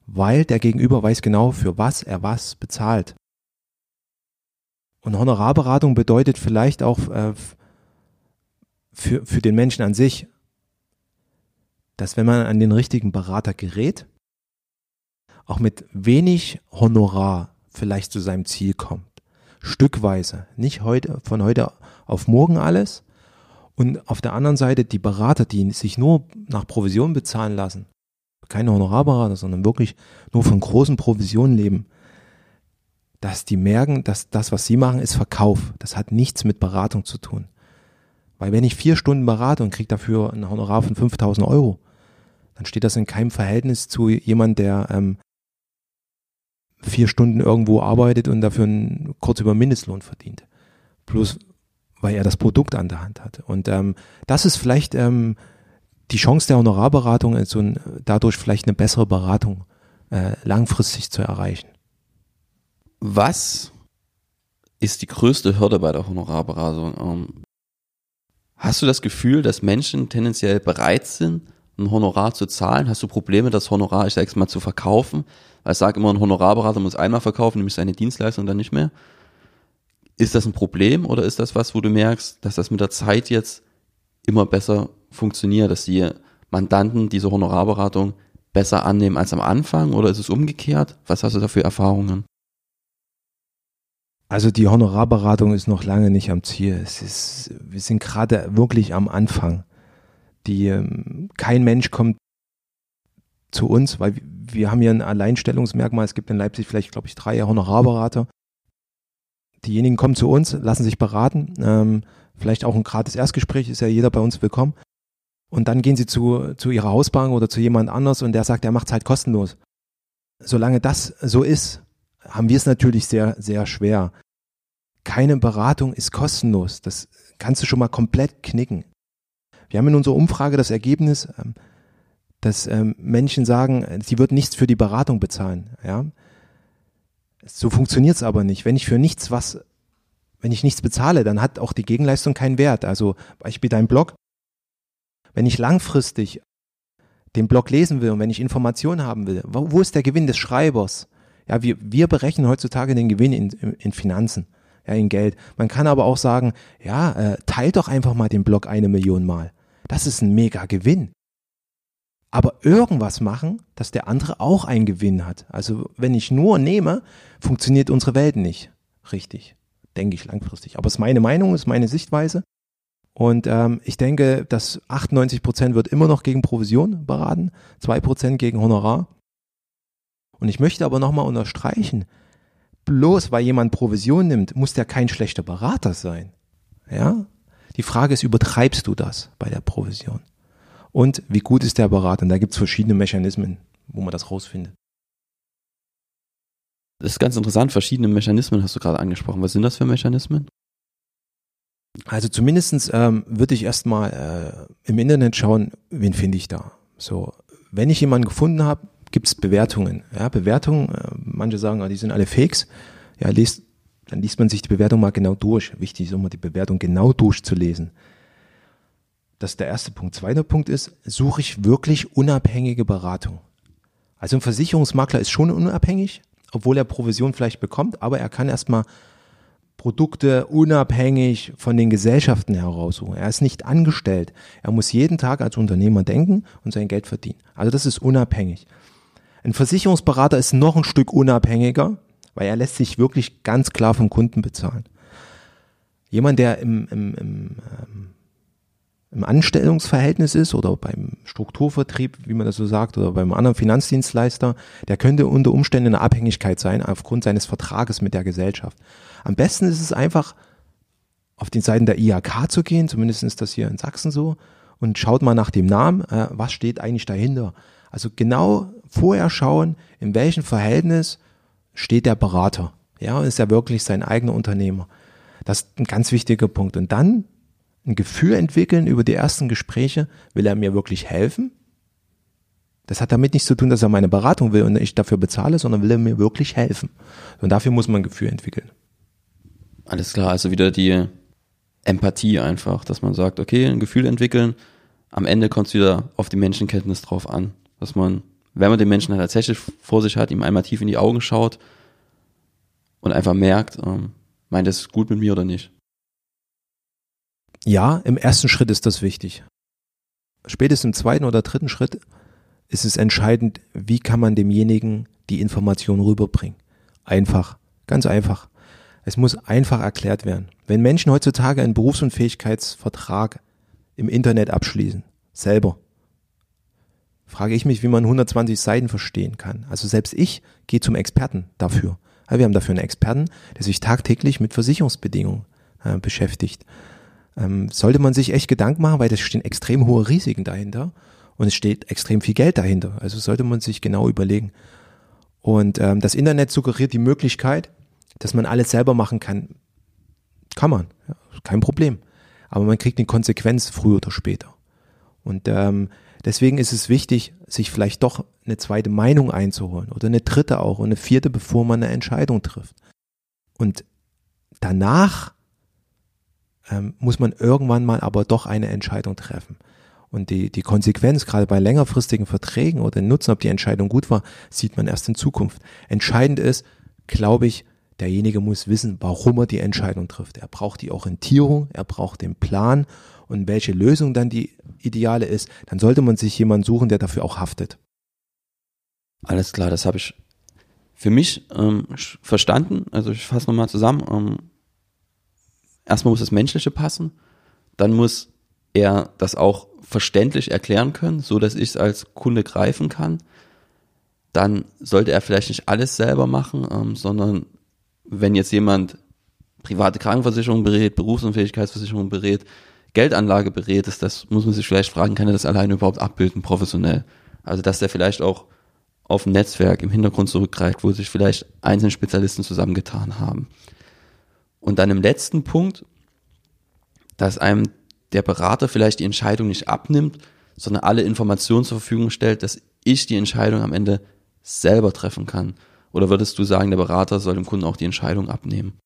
weil der Gegenüber weiß genau, für was er was bezahlt. Und Honorarberatung bedeutet vielleicht auch äh, für, für den Menschen an sich, dass wenn man an den richtigen Berater gerät, auch mit wenig Honorar vielleicht zu seinem Ziel kommt. Stückweise, nicht heute, von heute auf morgen alles. Und auf der anderen Seite die Berater, die sich nur nach Provision bezahlen lassen, keine Honorarberater, sondern wirklich nur von großen Provisionen leben, dass die merken, dass das, was sie machen, ist Verkauf. Das hat nichts mit Beratung zu tun. Weil wenn ich vier Stunden berate und kriege dafür ein Honorar von 5000 Euro, dann steht das in keinem Verhältnis zu jemand, der ähm, vier Stunden irgendwo arbeitet und dafür einen, kurz über Mindestlohn verdient. Plus, weil er das Produkt an der Hand hat. Und ähm, das ist vielleicht ähm, die Chance der Honorarberatung, also ein, dadurch vielleicht eine bessere Beratung äh, langfristig zu erreichen. Was ist die größte Hürde bei der Honorarberatung? Ähm, hast du das Gefühl, dass Menschen tendenziell bereit sind, ein Honorar zu zahlen? Hast du Probleme, das Honorar, ich sag's mal, zu verkaufen? Weil ich sage immer, ein Honorarberater muss einmal verkaufen, nämlich seine Dienstleistung dann nicht mehr. Ist das ein Problem oder ist das was, wo du merkst, dass das mit der Zeit jetzt immer besser funktioniert, dass die Mandanten diese Honorarberatung besser annehmen als am Anfang oder ist es umgekehrt? Was hast du da für Erfahrungen? Also die Honorarberatung ist noch lange nicht am Ziel. Es ist, wir sind gerade wirklich am Anfang. Die, ähm, kein Mensch kommt zu uns, weil wir haben hier ein Alleinstellungsmerkmal. Es gibt in Leipzig vielleicht, glaube ich, drei Honorarberater. Diejenigen kommen zu uns, lassen sich beraten. Ähm, vielleicht auch ein gratis Erstgespräch, ist ja jeder bei uns willkommen. Und dann gehen sie zu, zu ihrer Hausbank oder zu jemand anders und der sagt, er macht es halt kostenlos. Solange das so ist, haben wir es natürlich sehr, sehr schwer. Keine Beratung ist kostenlos. Das kannst du schon mal komplett knicken. Wir haben in unserer Umfrage das Ergebnis, ähm, dass ähm, Menschen sagen, sie würden nichts für die Beratung bezahlen. Ja? So funktioniert es aber nicht. Wenn ich für nichts was, wenn ich nichts bezahle, dann hat auch die Gegenleistung keinen Wert. Also Beispiel dein Blog. Wenn ich langfristig den Blog lesen will und wenn ich Informationen haben will, wo, wo ist der Gewinn des Schreibers? Ja, wir, wir berechnen heutzutage den Gewinn in, in Finanzen, ja, in Geld. Man kann aber auch sagen, ja, äh, teilt doch einfach mal den Blog eine Million Mal. Das ist ein mega Gewinn aber irgendwas machen, dass der andere auch einen Gewinn hat. Also wenn ich nur nehme, funktioniert unsere Welt nicht richtig, denke ich langfristig. Aber es ist meine Meinung, es ist meine Sichtweise. Und ähm, ich denke, dass 98 Prozent wird immer noch gegen Provision beraten, zwei Prozent gegen Honorar. Und ich möchte aber nochmal unterstreichen, bloß weil jemand Provision nimmt, muss der kein schlechter Berater sein. Ja? Die Frage ist, übertreibst du das bei der Provision? Und wie gut ist der Berater. Und da gibt es verschiedene Mechanismen, wo man das rausfindet. Das ist ganz interessant, verschiedene Mechanismen hast du gerade angesprochen. Was sind das für Mechanismen? Also zumindestens ähm, würde ich erstmal äh, im Internet schauen, wen finde ich da. So, wenn ich jemanden gefunden habe, gibt es Bewertungen. Ja, Bewertungen, äh, manche sagen, ah, die sind alle Fakes. Ja, liest, dann liest man sich die Bewertung mal genau durch. Wichtig ist immer, die Bewertung genau durchzulesen. Das ist der erste Punkt. Zweiter Punkt ist, suche ich wirklich unabhängige Beratung. Also ein Versicherungsmakler ist schon unabhängig, obwohl er Provision vielleicht bekommt, aber er kann erstmal Produkte unabhängig von den Gesellschaften heraussuchen. Er ist nicht angestellt. Er muss jeden Tag als Unternehmer denken und sein Geld verdienen. Also das ist unabhängig. Ein Versicherungsberater ist noch ein Stück unabhängiger, weil er lässt sich wirklich ganz klar vom Kunden bezahlen. Jemand, der im, im, im ähm, im Anstellungsverhältnis ist oder beim Strukturvertrieb, wie man das so sagt, oder beim anderen Finanzdienstleister, der könnte unter Umständen eine Abhängigkeit sein aufgrund seines Vertrages mit der Gesellschaft. Am besten ist es einfach, auf den Seiten der IHK zu gehen, zumindest ist das hier in Sachsen so, und schaut mal nach dem Namen, äh, was steht eigentlich dahinter. Also genau vorher schauen, in welchem Verhältnis steht der Berater. Ja, ist er wirklich sein eigener Unternehmer? Das ist ein ganz wichtiger Punkt. Und dann ein Gefühl entwickeln über die ersten Gespräche, will er mir wirklich helfen? Das hat damit nichts zu tun, dass er meine Beratung will und ich dafür bezahle, sondern will er mir wirklich helfen. Und dafür muss man ein Gefühl entwickeln. Alles klar, also wieder die Empathie einfach, dass man sagt, okay, ein Gefühl entwickeln, am Ende kommt es wieder auf die Menschenkenntnis drauf an, dass man, wenn man den Menschen halt tatsächlich vor sich hat, ihm einmal tief in die Augen schaut und einfach merkt, ähm, meint es gut mit mir oder nicht. Ja, im ersten Schritt ist das wichtig. Spätestens im zweiten oder dritten Schritt ist es entscheidend, wie kann man demjenigen die Information rüberbringen. Einfach, ganz einfach. Es muss einfach erklärt werden. Wenn Menschen heutzutage einen Berufsunfähigkeitsvertrag im Internet abschließen, selber, frage ich mich, wie man 120 Seiten verstehen kann. Also selbst ich gehe zum Experten dafür. Wir haben dafür einen Experten, der sich tagtäglich mit Versicherungsbedingungen äh, beschäftigt. Ähm, sollte man sich echt Gedanken machen, weil da stehen extrem hohe Risiken dahinter und es steht extrem viel Geld dahinter. Also sollte man sich genau überlegen. Und ähm, das Internet suggeriert die Möglichkeit, dass man alles selber machen kann. Kann man, ja, kein Problem. Aber man kriegt eine Konsequenz früher oder später. Und ähm, deswegen ist es wichtig, sich vielleicht doch eine zweite Meinung einzuholen oder eine dritte auch und eine vierte, bevor man eine Entscheidung trifft. Und danach ähm, muss man irgendwann mal aber doch eine Entscheidung treffen. Und die, die Konsequenz, gerade bei längerfristigen Verträgen oder Nutzen, ob die Entscheidung gut war, sieht man erst in Zukunft. Entscheidend ist, glaube ich, derjenige muss wissen, warum er die Entscheidung trifft. Er braucht die Orientierung, er braucht den Plan und welche Lösung dann die ideale ist, dann sollte man sich jemanden suchen, der dafür auch haftet. Alles klar, das habe ich für mich ähm, verstanden. Also ich fasse nochmal zusammen. Ähm, erstmal muss das Menschliche passen, dann muss er das auch verständlich erklären können, so dass ich es als Kunde greifen kann. Dann sollte er vielleicht nicht alles selber machen, ähm, sondern wenn jetzt jemand private Krankenversicherung berät, Berufsunfähigkeitsversicherung berät, Geldanlage berät, ist das, muss man sich vielleicht fragen, kann er das alleine überhaupt abbilden, professionell? Also, dass der vielleicht auch auf ein Netzwerk im Hintergrund zurückgreift, wo sich vielleicht einzelne Spezialisten zusammengetan haben. Und dann im letzten Punkt, dass einem der Berater vielleicht die Entscheidung nicht abnimmt, sondern alle Informationen zur Verfügung stellt, dass ich die Entscheidung am Ende selber treffen kann. Oder würdest du sagen, der Berater soll dem Kunden auch die Entscheidung abnehmen?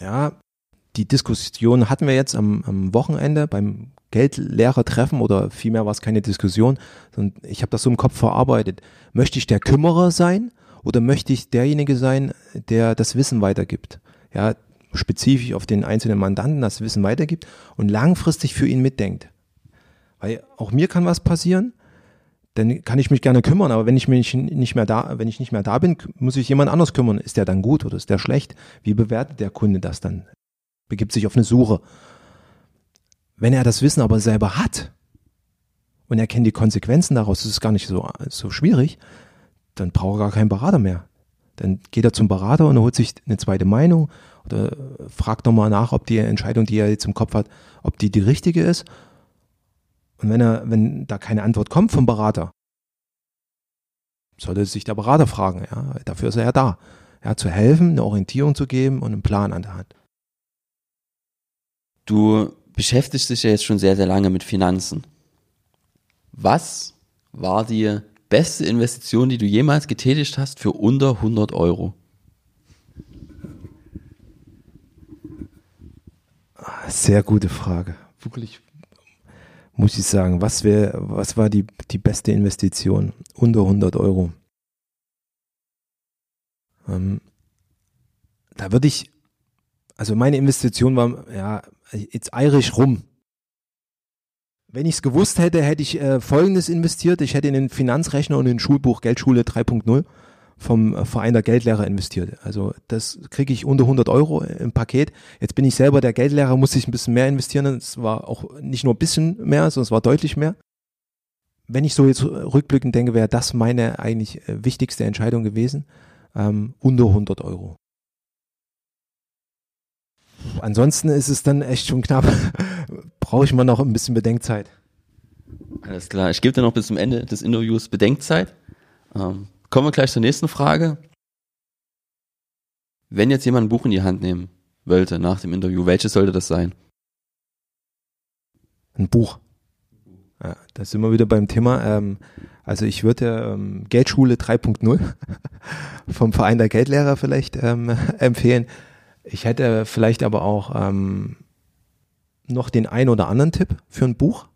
Ja, die Diskussion hatten wir jetzt am, am Wochenende beim Geldlehrertreffen oder vielmehr war es keine Diskussion, sondern ich habe das so im Kopf verarbeitet. Möchte ich der Kümmerer sein oder möchte ich derjenige sein, der das Wissen weitergibt? Ja, spezifisch auf den einzelnen Mandanten das Wissen weitergibt und langfristig für ihn mitdenkt. Weil auch mir kann was passieren, dann kann ich mich gerne kümmern, aber wenn ich mich nicht mehr da, wenn ich nicht mehr da bin, muss ich jemand anders kümmern. Ist der dann gut oder ist der schlecht? Wie bewertet der Kunde das dann? Begibt sich auf eine Suche. Wenn er das Wissen aber selber hat und er kennt die Konsequenzen daraus, das ist gar nicht so, so schwierig, dann braucht er gar keinen Berater mehr. Dann geht er zum Berater und holt sich eine zweite Meinung oder fragt nochmal nach, ob die Entscheidung, die er jetzt im Kopf hat, ob die die richtige ist. Und wenn er, wenn da keine Antwort kommt vom Berater, sollte sich der Berater fragen, ja, dafür ist er ja da, ja, zu helfen, eine Orientierung zu geben und einen Plan an der Hand. Du beschäftigst dich ja jetzt schon sehr, sehr lange mit Finanzen. Was war die beste Investition, die du jemals getätigt hast für unter 100 Euro? Sehr gute Frage. Wirklich muss ich sagen. Was wäre, was war die, die beste Investition? Unter 100 Euro. Ähm, da würde ich, also meine Investition war, ja, jetzt irisch rum. Wenn ich es gewusst hätte, hätte ich äh, Folgendes investiert. Ich hätte in den Finanzrechner und in ein Schulbuch Geldschule 3.0 vom äh, Verein der Geldlehrer investiert. Also das kriege ich unter 100 Euro im Paket. Jetzt bin ich selber der Geldlehrer, muss ich ein bisschen mehr investieren. Es war auch nicht nur ein bisschen mehr, sondern es war deutlich mehr. Wenn ich so jetzt rückblickend denke, wäre das meine eigentlich äh, wichtigste Entscheidung gewesen. Ähm, unter 100 Euro. Ansonsten ist es dann echt schon knapp. <laughs> Brauche ich mal noch ein bisschen Bedenkzeit. Alles klar. Ich gebe dir noch bis zum Ende des Interviews Bedenkzeit. Ähm, Kommen wir gleich zur nächsten Frage. Wenn jetzt jemand ein Buch in die Hand nehmen wollte nach dem Interview, welches sollte das sein? Ein Buch. Ja, da sind wir wieder beim Thema. Ähm, also ich würde ähm, Geldschule 3.0 <laughs> vom Verein der Geldlehrer vielleicht ähm, <laughs> empfehlen. Ich hätte vielleicht aber auch ähm, noch den einen oder anderen Tipp für ein Buch.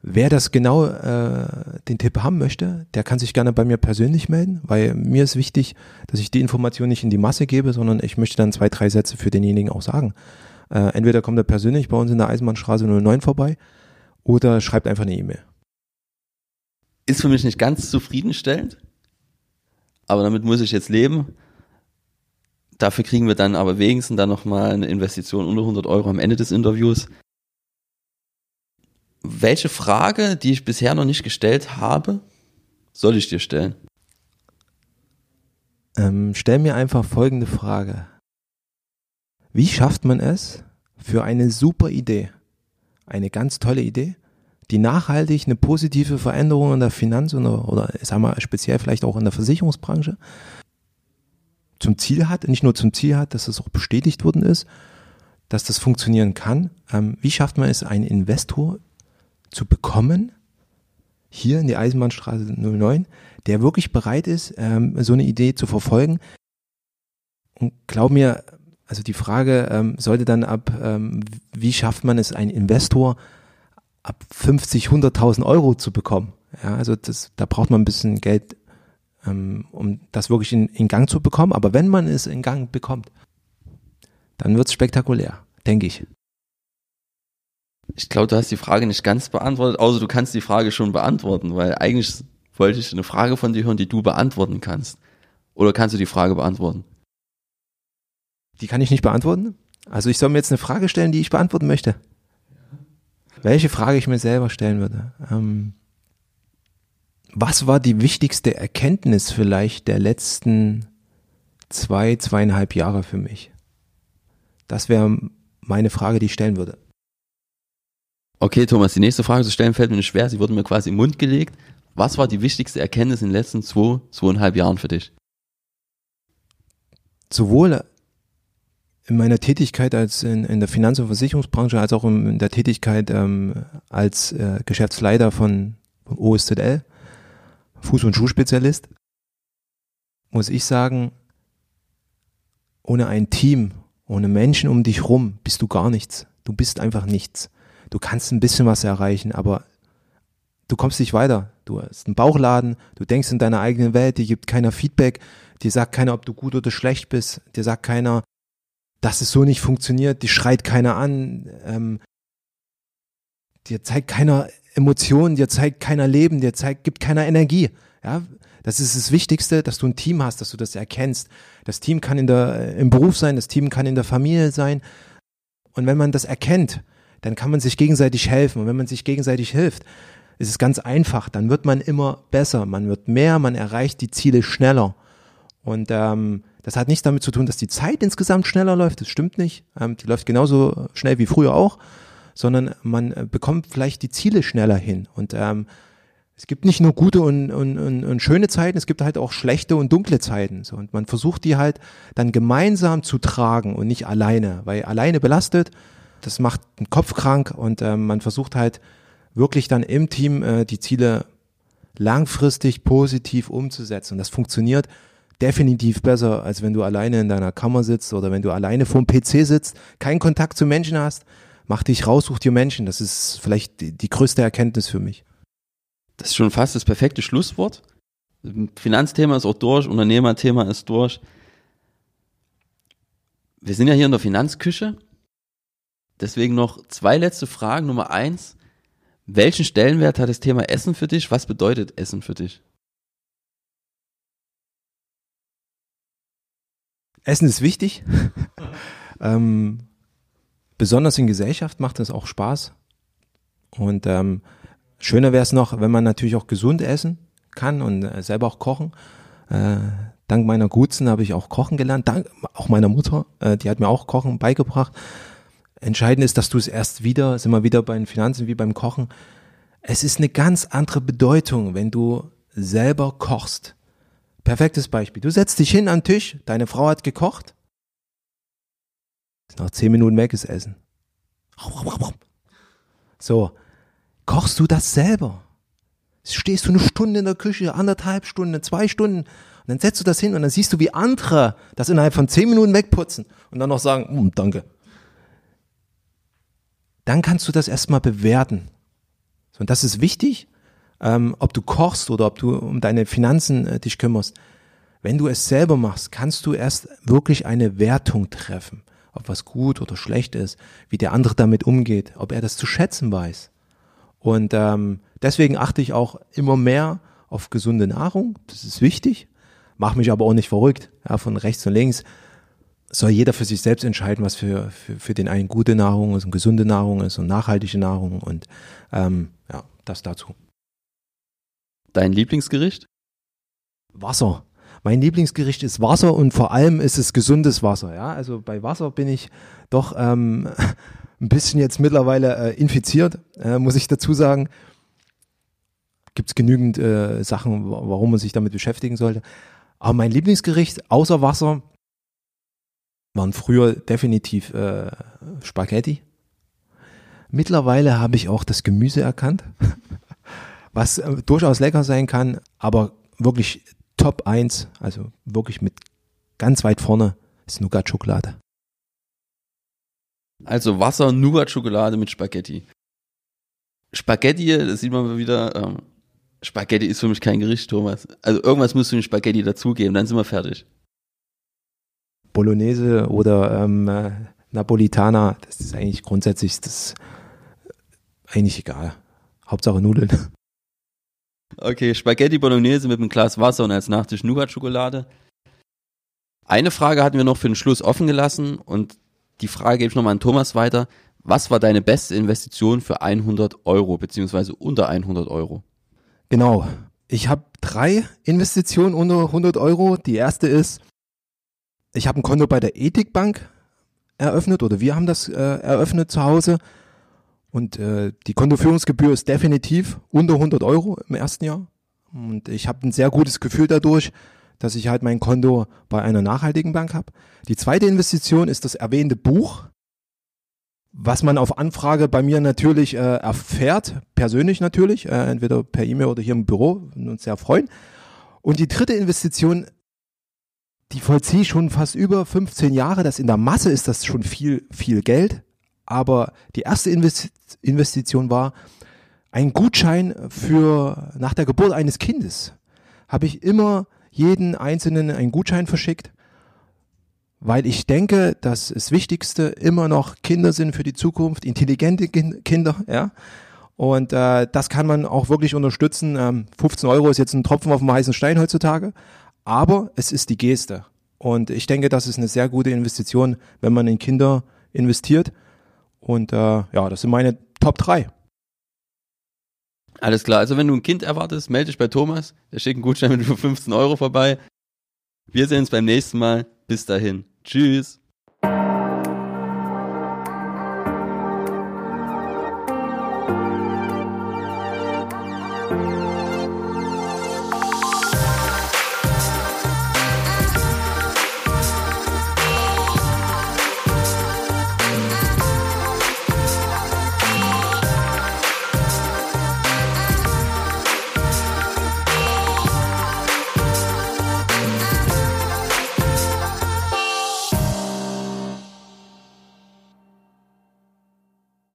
Wer das genau äh, den Tipp haben möchte, der kann sich gerne bei mir persönlich melden, weil mir ist wichtig, dass ich die Information nicht in die Masse gebe, sondern ich möchte dann zwei, drei Sätze für denjenigen auch sagen. Äh, entweder kommt er persönlich bei uns in der Eisenbahnstraße 09 vorbei oder schreibt einfach eine E-Mail. Ist für mich nicht ganz zufriedenstellend, aber damit muss ich jetzt leben. Dafür kriegen wir dann aber wenigstens dann nochmal eine Investition unter 100 Euro am Ende des Interviews. Welche Frage, die ich bisher noch nicht gestellt habe, soll ich dir stellen? Ähm, stell mir einfach folgende Frage. Wie schafft man es für eine super Idee, eine ganz tolle Idee, die nachhaltig eine positive Veränderung in der Finanz- oder, oder sagen wir speziell vielleicht auch in der Versicherungsbranche zum Ziel hat, nicht nur zum Ziel hat, dass es auch bestätigt worden ist, dass das funktionieren kann. Ähm, wie schafft man es, einen Investor zu bekommen, hier in die Eisenbahnstraße 09, der wirklich bereit ist, ähm, so eine Idee zu verfolgen? Und glaub mir, also die Frage ähm, sollte dann ab, ähm, wie schafft man es, einen Investor ab 50, 100.000 Euro zu bekommen? Ja, also das, da braucht man ein bisschen Geld, um das wirklich in, in Gang zu bekommen. Aber wenn man es in Gang bekommt, dann wird es spektakulär, denke ich. Ich glaube, du hast die Frage nicht ganz beantwortet, außer du kannst die Frage schon beantworten, weil eigentlich wollte ich eine Frage von dir hören, die du beantworten kannst. Oder kannst du die Frage beantworten? Die kann ich nicht beantworten. Also ich soll mir jetzt eine Frage stellen, die ich beantworten möchte. Welche Frage ich mir selber stellen würde. Ähm, was war die wichtigste Erkenntnis vielleicht der letzten zwei, zweieinhalb Jahre für mich? Das wäre meine Frage, die ich stellen würde. Okay, Thomas, die nächste Frage zu stellen fällt mir schwer. Sie wurde mir quasi im Mund gelegt. Was war die wichtigste Erkenntnis in den letzten zwei, zweieinhalb Jahren für dich? Sowohl in meiner Tätigkeit als in, in der Finanz- und Versicherungsbranche, als auch in der Tätigkeit ähm, als äh, Geschäftsleiter von, von OSZL, Fuß- und Schuhspezialist, muss ich sagen, ohne ein Team, ohne Menschen um dich rum, bist du gar nichts. Du bist einfach nichts. Du kannst ein bisschen was erreichen, aber du kommst nicht weiter. Du hast einen Bauchladen, du denkst in deiner eigenen Welt, dir gibt keiner Feedback, dir sagt keiner, ob du gut oder schlecht bist, dir sagt keiner, dass es so nicht funktioniert, die schreit keiner an, ähm, dir zeigt keiner Emotionen, dir zeigt keiner Leben, dir zeigt, gibt keiner Energie. Ja, das ist das Wichtigste, dass du ein Team hast, dass du das erkennst. Das Team kann in der, im Beruf sein, das Team kann in der Familie sein. Und wenn man das erkennt, dann kann man sich gegenseitig helfen. Und wenn man sich gegenseitig hilft, ist es ganz einfach. Dann wird man immer besser. Man wird mehr, man erreicht die Ziele schneller. Und ähm, das hat nichts damit zu tun, dass die Zeit insgesamt schneller läuft. Das stimmt nicht. Ähm, die läuft genauso schnell wie früher auch, sondern man äh, bekommt vielleicht die Ziele schneller hin. Und ähm, es gibt nicht nur gute und, und, und, und schöne Zeiten, es gibt halt auch schlechte und dunkle Zeiten. So, und man versucht die halt dann gemeinsam zu tragen und nicht alleine, weil alleine belastet, das macht den Kopf krank und ähm, man versucht halt wirklich dann im Team äh, die Ziele langfristig positiv umzusetzen. Und das funktioniert definitiv besser, als wenn du alleine in deiner Kammer sitzt oder wenn du alleine vorm PC sitzt, keinen Kontakt zu Menschen hast. Mach dich raus, such dir Menschen. Das ist vielleicht die, die größte Erkenntnis für mich. Das ist schon fast das perfekte Schlusswort. Finanzthema ist auch durch, Unternehmerthema ist durch. Wir sind ja hier in der Finanzküche. Deswegen noch zwei letzte Fragen. Nummer eins. Welchen Stellenwert hat das Thema Essen für dich? Was bedeutet Essen für dich? Essen ist wichtig. <laughs> ähm, besonders in Gesellschaft macht es auch Spaß. Und ähm, schöner wäre es noch, wenn man natürlich auch gesund essen kann und äh, selber auch kochen. Äh, dank meiner Gutsen habe ich auch kochen gelernt. Dank auch meiner Mutter, äh, die hat mir auch Kochen beigebracht. Entscheidend ist, dass du es erst wieder, sind wir wieder bei den Finanzen wie beim Kochen. Es ist eine ganz andere Bedeutung, wenn du selber kochst. Perfektes Beispiel. Du setzt dich hin an den Tisch, deine Frau hat gekocht. Nach zehn Minuten weg ist Essen. So, kochst du das selber? Stehst du eine Stunde in der Küche, anderthalb Stunden, zwei Stunden, und dann setzt du das hin und dann siehst du, wie andere das innerhalb von zehn Minuten wegputzen und dann noch sagen, mm, danke. dann kannst du das erstmal bewerten. Und das ist wichtig, ähm, ob du kochst oder ob du um deine Finanzen äh, dich kümmerst. Wenn du es selber machst, kannst du erst wirklich eine Wertung treffen, ob was gut oder schlecht ist, wie der andere damit umgeht, ob er das zu schätzen weiß. Und ähm, deswegen achte ich auch immer mehr auf gesunde Nahrung. Das ist wichtig. Mach mich aber auch nicht verrückt, ja, von rechts und links soll jeder für sich selbst entscheiden, was für, für, für den einen gute Nahrung ist und gesunde Nahrung ist und nachhaltige Nahrung und ähm, ja, das dazu. Dein Lieblingsgericht? Wasser. Mein Lieblingsgericht ist Wasser und vor allem ist es gesundes Wasser. Ja, also bei Wasser bin ich doch ähm, <laughs> ein bisschen jetzt mittlerweile äh, infiziert, äh, muss ich dazu sagen. Gibt es genügend äh, Sachen, warum man sich damit beschäftigen sollte. Aber mein Lieblingsgericht außer Wasser waren früher definitiv äh, Spaghetti. Mittlerweile habe ich auch das Gemüse erkannt, <laughs> was äh, durchaus lecker sein kann, aber wirklich Top 1, also wirklich mit ganz weit vorne, ist Nougat-Schokolade. Also Wasser, Nougat-Schokolade mit Spaghetti. Spaghetti, das sieht man mal wieder, ähm, Spaghetti ist für mich kein Gericht, Thomas. Also irgendwas musst du in Spaghetti dazugeben, dann sind wir fertig. Bolognese oder ähm, äh, Napolitana, das ist eigentlich grundsätzlich das eigentlich egal. Hauptsache Nudeln. Okay, Spaghetti Bolognese mit einem Glas Wasser und als Nachtisch Nougat-Schokolade. Eine Frage hatten wir noch für den Schluss offen gelassen und die Frage gebe ich nochmal an Thomas weiter. Was war deine beste Investition für 100 Euro, beziehungsweise unter 100 Euro? Genau. Ich habe drei Investitionen unter 100 Euro. Die erste ist, ich habe ein Konto bei der Ethikbank eröffnet oder wir haben das äh, eröffnet zu Hause und äh, die Kontoführungsgebühr ist definitiv unter 100 Euro im ersten Jahr und ich habe ein sehr gutes Gefühl dadurch, dass ich halt mein Konto bei einer nachhaltigen Bank habe. Die zweite Investition ist das erwähnte Buch, was man auf Anfrage bei mir natürlich äh, erfährt, persönlich natürlich, äh, entweder per E-Mail oder hier im Büro, würden uns sehr freuen. Und die dritte Investition die vollziehe ich schon fast über 15 Jahre. Das in der Masse ist das schon viel, viel Geld. Aber die erste Investition war ein Gutschein für nach der Geburt eines Kindes. Habe ich immer jeden Einzelnen einen Gutschein verschickt, weil ich denke, dass das Wichtigste immer noch Kinder sind für die Zukunft, intelligente Kinder, ja. Und äh, das kann man auch wirklich unterstützen. Ähm, 15 Euro ist jetzt ein Tropfen auf dem heißen Stein heutzutage, aber es ist die Geste. Und ich denke, das ist eine sehr gute Investition, wenn man in Kinder investiert. Und äh, ja, das sind meine Top 3. Alles klar. Also wenn du ein Kind erwartest, melde dich bei Thomas. Der schickt einen Gutschein mit 15 Euro vorbei. Wir sehen uns beim nächsten Mal. Bis dahin. Tschüss.